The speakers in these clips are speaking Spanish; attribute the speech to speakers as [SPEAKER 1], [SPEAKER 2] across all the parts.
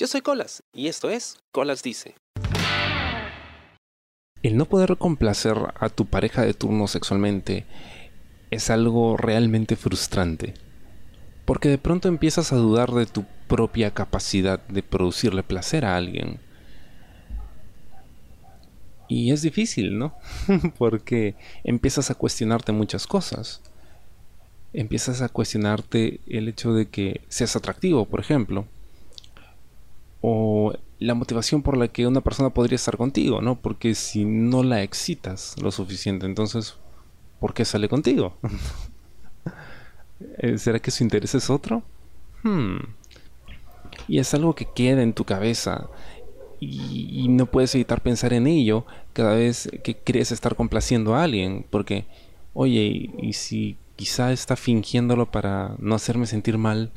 [SPEAKER 1] Yo soy Colas y esto es Colas Dice. El no poder complacer a tu pareja de turno sexualmente es algo realmente frustrante. Porque de pronto empiezas a dudar de tu propia capacidad de producirle placer a alguien. Y es difícil, ¿no? Porque empiezas a cuestionarte muchas cosas. Empiezas a cuestionarte el hecho de que seas atractivo, por ejemplo la motivación por la que una persona podría estar contigo, ¿no? Porque si no la excitas lo suficiente, entonces, ¿por qué sale contigo? Eh, ¿Será que su interés es otro? Hmm. Y es algo que queda en tu cabeza y, no puedes evitar pensar en ello cada vez que crees estar complaciendo a alguien, porque, oye, y si quizá está fingiéndolo para no hacerme sentir mal,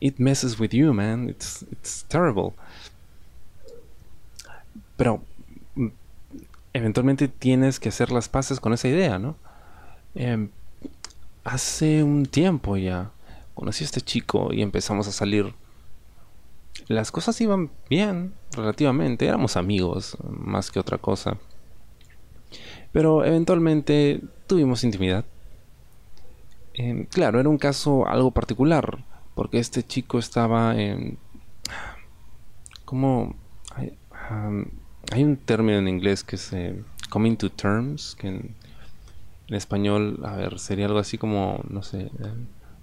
[SPEAKER 1] it messes with you, man. It's, it's terrible. Pero mm, eventualmente tienes que hacer las paces con esa idea, ¿no? Em, hace un tiempo ya conocí a este chico y empezamos a salir. Las cosas iban bien, relativamente. Éramos amigos, más que otra cosa. Pero eventualmente tuvimos intimidad. Em, claro, era un caso algo particular porque este chico estaba en... ¿Cómo? Hay, un término en inglés que es coming to terms, que en, español, a ver, sería algo así como, no sé, eh,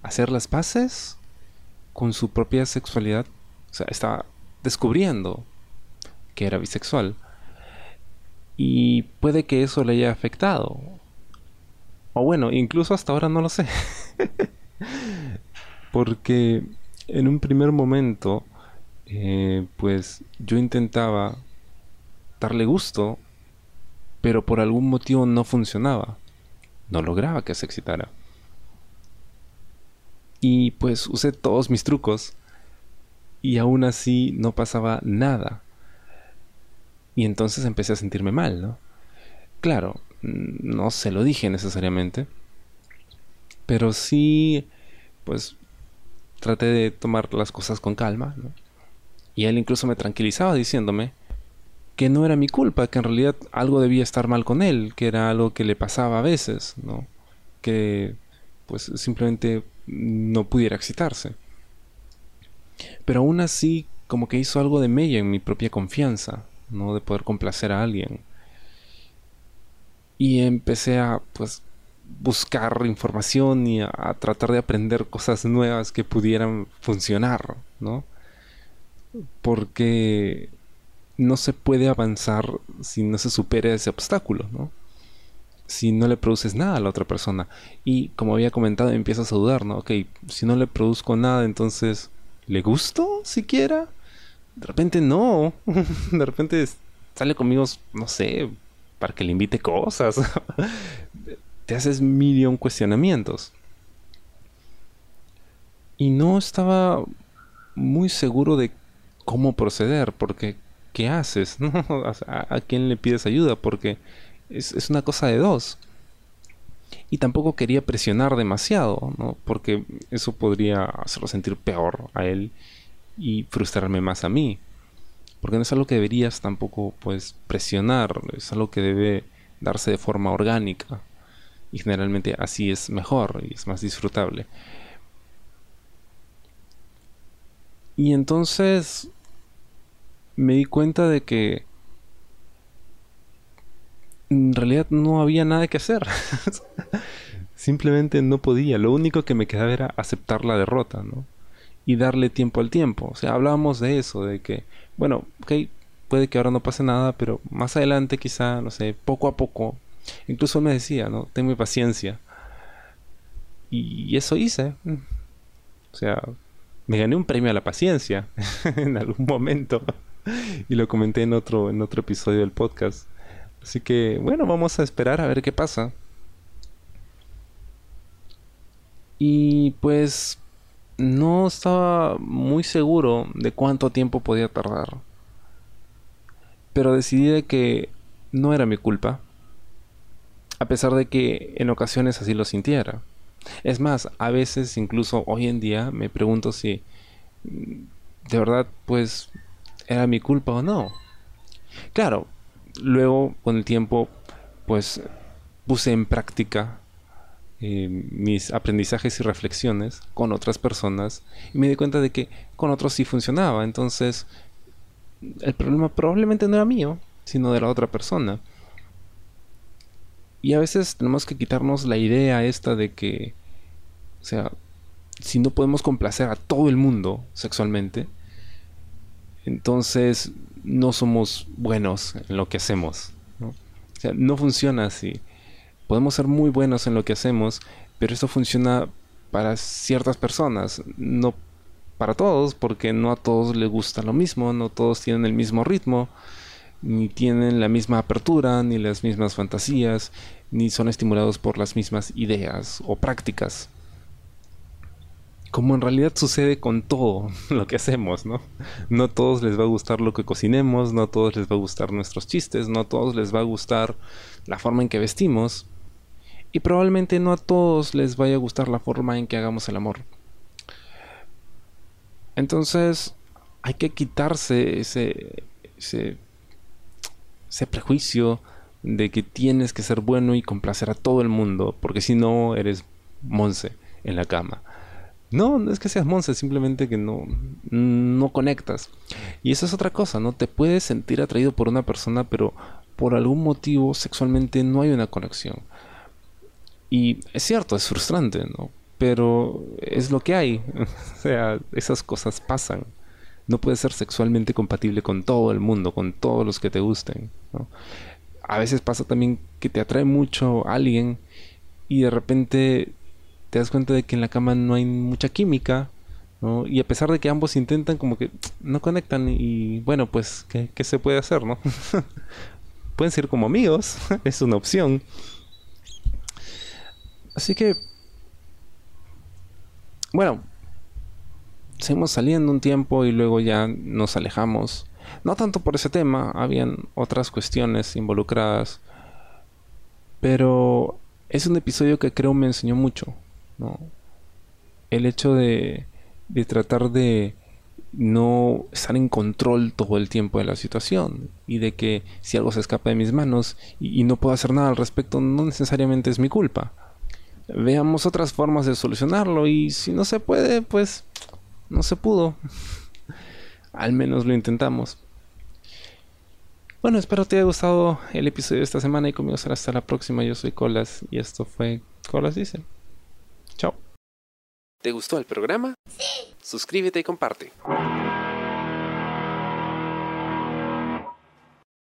[SPEAKER 1] hacer las paces con su propia sexualidad. O sea, estaba descubriendo que era bisexual. Y puede que eso le haya afectado. O bueno, incluso hasta ahora no lo sé. Porque en un primer momento, eh, pues yo intentaba darle gusto, pero por algún motivo no funcionaba. No lograba que se excitara. Y pues usé todos mis trucos y aún así no pasaba nada. Y entonces empecé a sentirme mal, ¿no? Claro, no se lo dije necesariamente, pero sí, pues traté de tomar las cosas con calma, Y él incluso me tranquilizaba diciéndome que no era mi culpa, que en realidad algo debía estar mal con él, que era algo que le pasaba a veces, ¿no? Que pues simplemente no pudiera excitarse. Pero aún así, como que hizo algo de mella en mi propia confianza, ¿no? De poder complacer a alguien. Y empecé a, pues, buscar información y a, tratar de aprender cosas nuevas que pudieran funcionar, ¿no? Porque no se puede avanzar si no se supera ese obstáculo, ¿no? Si no le produces nada a la otra persona. Y como había comentado, empiezas a dudar, ¿no? Ok, si no le produzco nada, entonces, ¿le gusto siquiera? De repente no. De repente sale conmigo, no sé, para que le invite cosas. haces millón cuestionamientos. Y no estaba muy seguro de cómo proceder, porque ¿qué haces? ¿A, quién le pides ayuda? Porque es, es, una cosa de dos. Y tampoco quería presionar demasiado, ¿no? porque eso podría hacerlo sentir peor a él y frustrarme más a mí. Porque no es algo que deberías tampoco pues presionar, es algo que debe darse de forma orgánica y generalmente así es mejor y es más disfrutable. Y entonces me di cuenta de que en realidad no había nada que hacer. Simplemente no podía. Lo único que me quedaba era aceptar la derrota, ¿no? Y darle tiempo al tiempo. O sea, hablábamos de eso, de que, bueno, ok, puede que ahora no pase nada, pero más adelante quizá, no sé, poco a poco Incluso me decía, ¿no? Tenme paciencia. Y eso hice. O sea, me gané un premio a la paciencia en algún momento. y lo comenté en otro, en otro episodio del podcast. Así que, bueno, vamos a esperar a ver qué pasa. Y pues no estaba muy seguro de cuánto tiempo podía tardar. Pero decidí de que no era mi culpa a pesar de que en ocasiones así lo sintiera. Es más, a veces incluso hoy en día me pregunto si mm, de verdad pues era mi culpa o no. Claro, luego con el tiempo pues puse en práctica eh, mis aprendizajes y reflexiones con otras personas y me di cuenta de que con otros sí funcionaba. Entonces el problema probablemente no era mío, sino de la otra persona. Y a veces tenemos que quitarnos la idea esta de que, o sea, si no podemos complacer a todo el mundo sexualmente, entonces no somos buenos en lo que hacemos. ¿no? O sea, no funciona así. Podemos ser muy buenos en lo que hacemos, pero eso funciona para ciertas personas, no para todos, porque no a todos les gusta lo mismo, no todos tienen el mismo ritmo, ni tienen la misma apertura, ni las mismas fantasías, ni son estimulados por las mismas ideas o prácticas. Como en realidad sucede con todo lo que hacemos, ¿no? No a todos les va a gustar lo que cocinemos, no a todos les va a gustar nuestros chistes, no a todos les va a gustar la forma en que vestimos, y probablemente no a todos les vaya a gustar la forma en que hagamos el amor. Entonces, hay que quitarse ese, ese ese prejuicio de que tienes que ser bueno y complacer a todo el mundo, porque si no eres monse en la cama. No, no es que seas monse, simplemente que no, no conectas. Y eso es otra cosa, ¿no? Te puedes sentir atraído por una persona, pero por algún motivo sexualmente no hay una conexión. Y es cierto, es frustrante, ¿no? Pero es lo que hay. o sea, esas cosas pasan no puedes ser sexualmente compatible con todo el mundo, con todos los que te gusten. A veces pasa también que te atrae mucho alguien y de repente te das cuenta de que en la cama no hay mucha química. Y a pesar de que ambos intentan, como que no conectan y bueno, pues, ¿qué, qué se puede hacer, no? Pueden ser como amigos, es una opción. Así que, bueno, seguimos saliendo un tiempo y luego ya nos alejamos. No tanto por ese tema, habían otras cuestiones involucradas. Pero es un episodio que creo me enseñó mucho. ¿no? El hecho de, de tratar de no estar en control todo el tiempo de la situación y de que si algo se escapa de mis manos y, y no puedo hacer nada al respecto, no necesariamente es mi culpa. Veamos otras formas de solucionarlo y si no se puede, pues no se pudo. Al menos lo intentamos. Bueno, espero te haya gustado el episodio de esta semana y conmigo será hasta la próxima. Yo soy Colas y esto fue Colas Dice. Chao. ¿Te gustó el programa? Sí. Suscríbete y comparte.